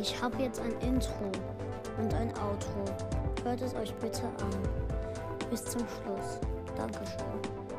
Ich habe jetzt ein Intro und ein Outro. Hört es euch bitte an. Bis zum Schluss. Dankeschön.